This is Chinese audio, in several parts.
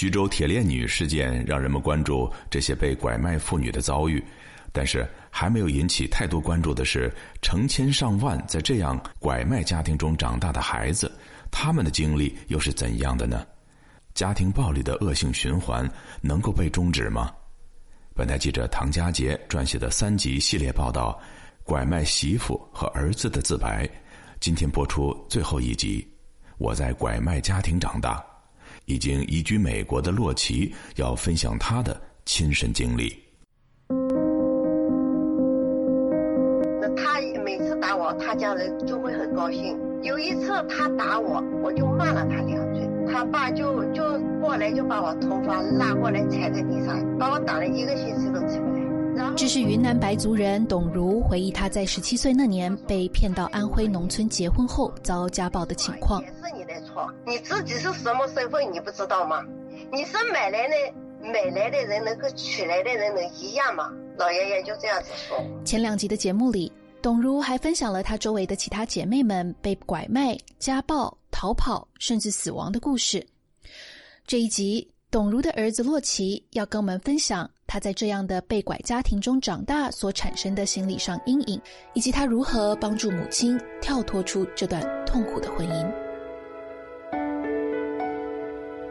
徐州铁链女事件让人们关注这些被拐卖妇女的遭遇，但是还没有引起太多关注的是，成千上万在这样拐卖家庭中长大的孩子，他们的经历又是怎样的呢？家庭暴力的恶性循环能够被终止吗？本台记者唐佳杰撰写的三集系列报道《拐卖媳妇和儿子的自白》，今天播出最后一集。我在拐卖家庭长大，已经移居美国的洛奇要分享他的亲身经历。那他每次打我，他家人就会很高兴。有一次他打我，我就骂了他两句。他爸就就过来就把我头发拉过来踩在地上，把我打了一个星期都起不来。这是云南白族人董如回忆他在十七岁那年被骗到安徽农村结婚后遭家暴的情况。也是你的错，你自己是什么身份你不知道吗？你是买来的买来的人能跟娶来的人能一样吗？老爷爷就这样子说。前两集的节目里，董如还分享了她周围的其他姐妹们被拐卖、家暴。逃跑甚至死亡的故事。这一集，董如的儿子洛奇要跟我们分享他在这样的被拐家庭中长大所产生的心理上阴影，以及他如何帮助母亲跳脱出这段痛苦的婚姻。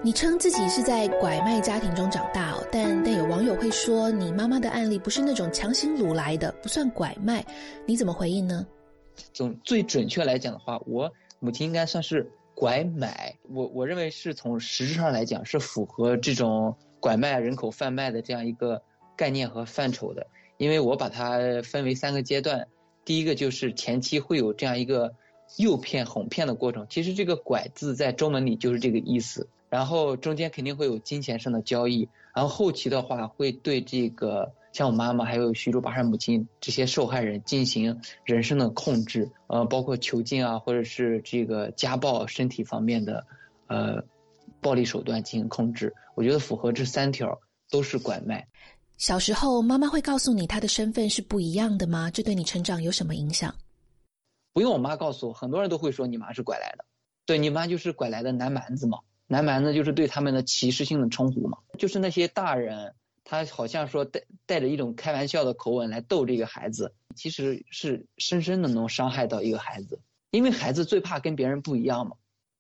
你称自己是在拐卖家庭中长大，但但有网友会说你妈妈的案例不是那种强行掳来的，不算拐卖，你怎么回应呢？总最准确来讲的话，我母亲应该算是。拐买，我我认为是从实质上来讲是符合这种拐卖人口贩卖的这样一个概念和范畴的，因为我把它分为三个阶段，第一个就是前期会有这样一个诱骗哄骗的过程，其实这个拐字在中文里就是这个意思，然后中间肯定会有金钱上的交易，然后后期的话会对这个。像我妈妈还有徐州巴山母亲这些受害人进行人身的控制，呃，包括囚禁啊，或者是这个家暴、身体方面的，呃，暴力手段进行控制。我觉得符合这三条都是拐卖。小时候，妈妈会告诉你她的身份是不一样的吗？这对你成长有什么影响？不用我妈告诉我，很多人都会说你妈是拐来的。对你妈就是拐来的南蛮子嘛，南蛮子就是对他们的歧视性的称呼嘛，就是那些大人。他好像说带带着一种开玩笑的口吻来逗这个孩子，其实是深深的能伤害到一个孩子，因为孩子最怕跟别人不一样嘛，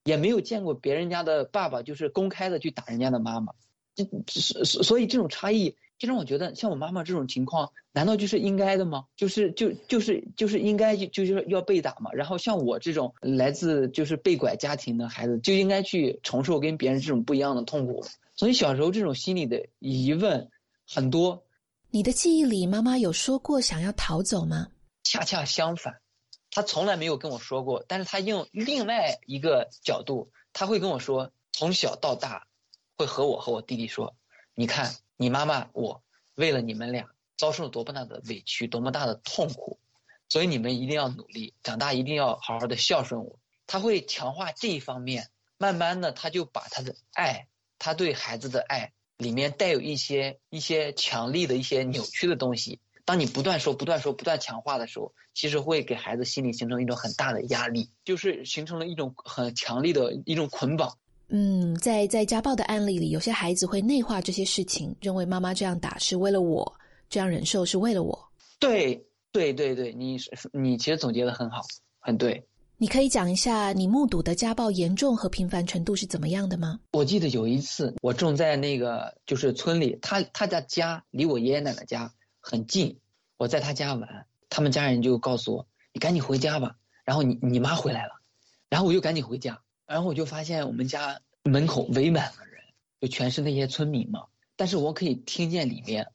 也没有见过别人家的爸爸就是公开的去打人家的妈妈，这所所以这种差异就让我觉得，像我妈妈这种情况，难道就是应该的吗？就是就就是就是应该就就是要被打嘛？然后像我这种来自就是被拐家庭的孩子，就应该去承受跟别人这种不一样的痛苦。所以小时候这种心理的疑问。很多，你的记忆里，妈妈有说过想要逃走吗？恰恰相反，他从来没有跟我说过。但是他用另外一个角度，他会跟我说，从小到大，会和我和我弟弟说：“你看，你妈妈我为了你们俩遭受了多么大的委屈，多么大的痛苦，所以你们一定要努力，长大一定要好好的孝顺我。”他会强化这一方面，慢慢的，他就把他的爱，他对孩子的爱。里面带有一些一些强力的一些扭曲的东西。当你不断说、不断说、不断强化的时候，其实会给孩子心里形成一种很大的压力，就是形成了一种很强力的一种捆绑。嗯，在在家暴的案例里，有些孩子会内化这些事情，认为妈妈这样打是为了我，这样忍受是为了我。对对对对，你你其实总结的很好，很对。你可以讲一下你目睹的家暴严重和频繁程度是怎么样的吗？我记得有一次，我正在那个就是村里，他他的家离我爷爷奶奶家很近，我在他家玩，他们家人就告诉我，你赶紧回家吧。然后你你妈回来了，然后我就赶紧回家，然后我就发现我们家门口围满了人，就全是那些村民嘛。但是我可以听见里面，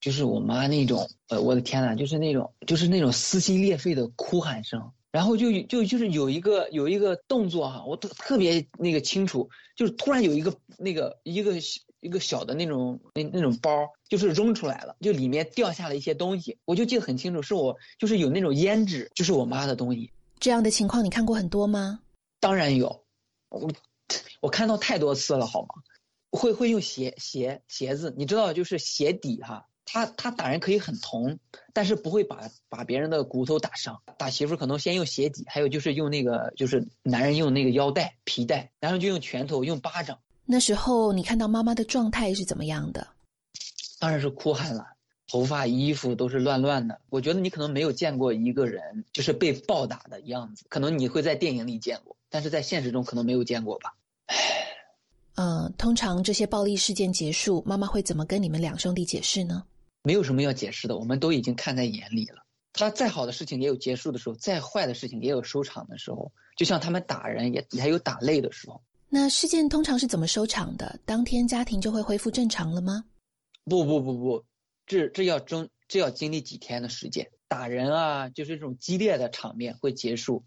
就是我妈那种，呃，我的天呐，就是那种就是那种撕心裂肺的哭喊声。然后就就就是有一个有一个动作哈，我特特别那个清楚，就是突然有一个那个一个一个小的那种那那种包，就是扔出来了，就里面掉下了一些东西，我就记得很清楚，是我就是有那种胭脂，就是我妈的东西。这样的情况你看过很多吗？当然有，我我看到太多次了，好吗？会会用鞋鞋鞋子，你知道就是鞋底哈。他他打人可以很疼，但是不会把把别人的骨头打伤。打媳妇可能先用鞋底，还有就是用那个就是男人用那个腰带皮带，然后就用拳头用巴掌。那时候你看到妈妈的状态是怎么样的？当然是哭喊了，头发、衣服都是乱乱的。我觉得你可能没有见过一个人就是被暴打的样子，可能你会在电影里见过，但是在现实中可能没有见过吧。唉，嗯，通常这些暴力事件结束，妈妈会怎么跟你们两兄弟解释呢？没有什么要解释的，我们都已经看在眼里了。他再好的事情也有结束的时候，再坏的事情也有收场的时候。就像他们打人也也有打累的时候。那事件通常是怎么收场的？当天家庭就会恢复正常了吗？不不不不，这这要争这要经历几天的时间。打人啊，就是这种激烈的场面会结束，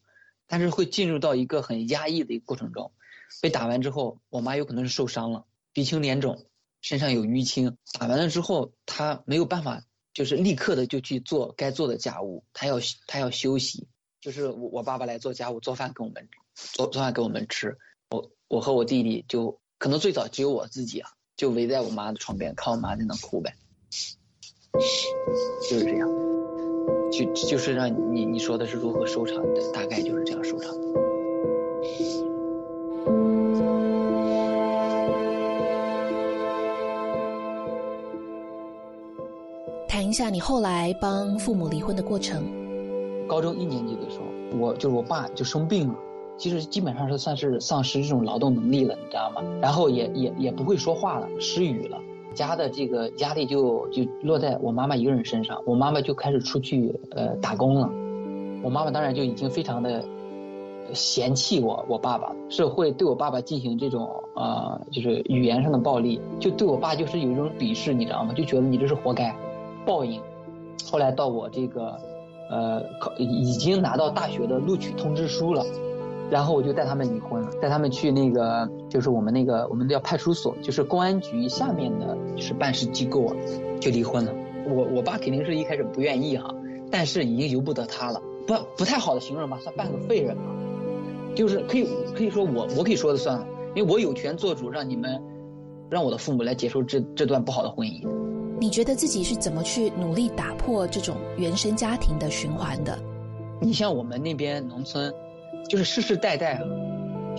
但是会进入到一个很压抑的一个过程中。被打完之后，我妈有可能是受伤了，鼻青脸肿，身上有淤青。打完了之后，她没有办法，就是立刻的就去做该做的家务，她要她要休息。就是我我爸爸来做家务做饭给我们做做饭给我们吃。我我和我弟弟就可能最早只有我自己啊，就围在我妈的床边看我妈在那哭呗，就是这样，就就是让你你说的是如何收场的，大概就是这样收场。谈一下你后来帮父母离婚的过程。高中一年级的时候，我就是我爸就生病了。其实基本上是算是丧失这种劳动能力了，你知道吗？然后也也也不会说话了，失语了，家的这个压力就就落在我妈妈一个人身上，我妈妈就开始出去呃打工了，我妈妈当然就已经非常的嫌弃我我爸爸，是会对我爸爸进行这种呃就是语言上的暴力，就对我爸就是有一种鄙视，你知道吗？就觉得你这是活该，报应。后来到我这个呃考已经拿到大学的录取通知书了。然后我就带他们离婚了，带他们去那个，就是我们那个，我们叫派出所，就是公安局下面的，就是办事机构啊，就离婚了。我我爸肯定是一开始不愿意哈，但是已经由不得他了，不不太好的形容吧，算半个废人吧，就是可以可以说我我可以说的算了，因为我有权做主，让你们，让我的父母来接受这这段不好的婚姻。你觉得自己是怎么去努力打破这种原生家庭的循环的？你像我们那边农村。就是世世代代啊，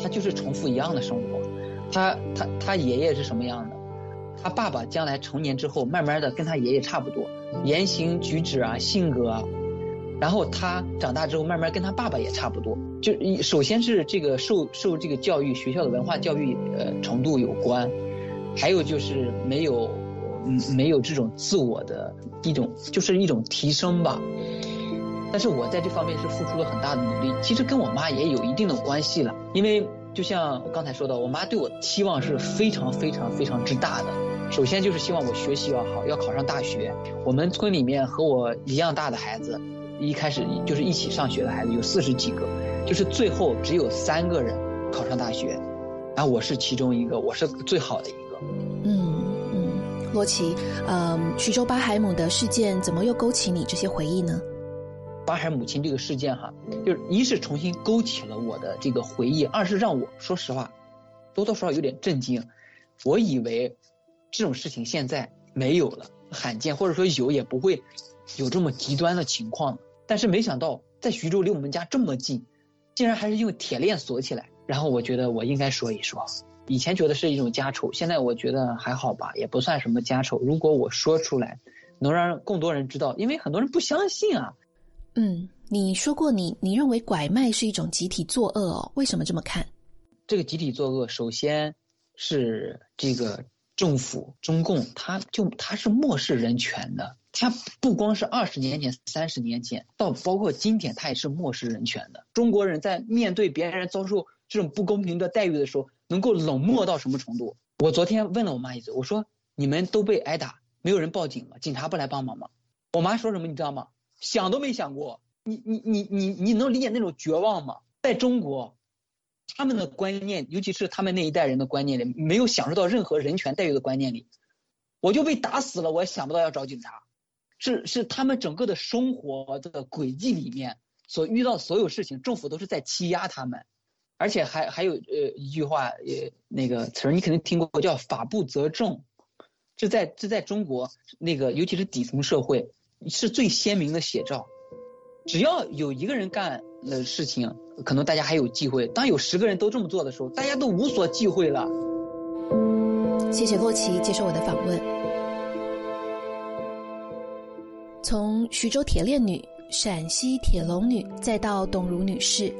他就是重复一样的生活。他他他爷爷是什么样的？他爸爸将来成年之后，慢慢的跟他爷爷差不多，言行举止啊，性格啊。然后他长大之后，慢慢跟他爸爸也差不多。就首先是这个受受这个教育，学校的文化教育呃程度有关，还有就是没有嗯没有这种自我的一种就是一种提升吧。但是我在这方面是付出了很大的努力，其实跟我妈也有一定的关系了。因为就像刚才说的，我妈对我期望是非常非常非常之大的。首先就是希望我学习要好，要考上大学。我们村里面和我一样大的孩子，一开始就是一起上学的孩子有四十几个，就是最后只有三个人考上大学，然后我是其中一个，我是最好的一个。嗯嗯，洛奇，嗯，徐州巴海姆的事件怎么又勾起你这些回忆呢？巴海母亲这个事件哈，就是一是重新勾起了我的这个回忆，二是让我说实话，多多少少有点震惊。我以为这种事情现在没有了，罕见，或者说有也不会有这么极端的情况。但是没想到在徐州离我们家这么近，竟然还是用铁链锁起来。然后我觉得我应该说一说，以前觉得是一种家丑，现在我觉得还好吧，也不算什么家丑。如果我说出来，能让更多人知道，因为很多人不相信啊。嗯，你说过你你认为拐卖是一种集体作恶哦？为什么这么看？这个集体作恶，首先是这个政府中共，他就他是漠视人权的。他不光是二十年前、三十年前，到包括今天，他也是漠视人权的。中国人在面对别人遭受这种不公平的待遇的时候，能够冷漠到什么程度？我昨天问了我妈一次，我说：“你们都被挨打，没有人报警吗？警察不来帮忙吗？”我妈说什么？你知道吗？想都没想过，你你你你你能理解那种绝望吗？在中国，他们的观念，尤其是他们那一代人的观念里，没有享受到任何人权待遇的观念里，我就被打死了，我也想不到要找警察。是是他们整个的生活的轨迹里面所遇到所有事情，政府都是在欺压他们，而且还还有呃一句话呃那个词儿你肯定听过，叫法不责众。这在这在中国那个尤其是底层社会。是最鲜明的写照。只要有一个人干了事情，可能大家还有忌讳；当有十个人都这么做的时候，大家都无所忌讳了。谢谢洛奇接受我的访问。从徐州铁链女、陕西铁笼女，再到董如女士，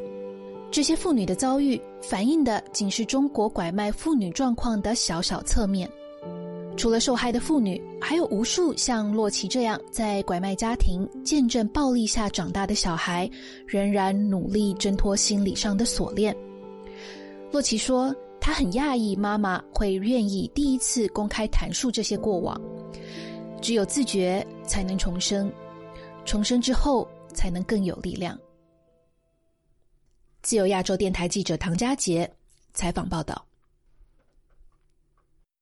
这些妇女的遭遇，反映的仅是中国拐卖妇女状况的小小侧面。除了受害的妇女，还有无数像洛奇这样在拐卖家庭见证暴力下长大的小孩，仍然努力挣脱心理上的锁链。洛奇说。他很讶异，妈妈会愿意第一次公开谈述这些过往。只有自觉，才能重生；重生之后，才能更有力量。自由亚洲电台记者唐佳杰采访报道。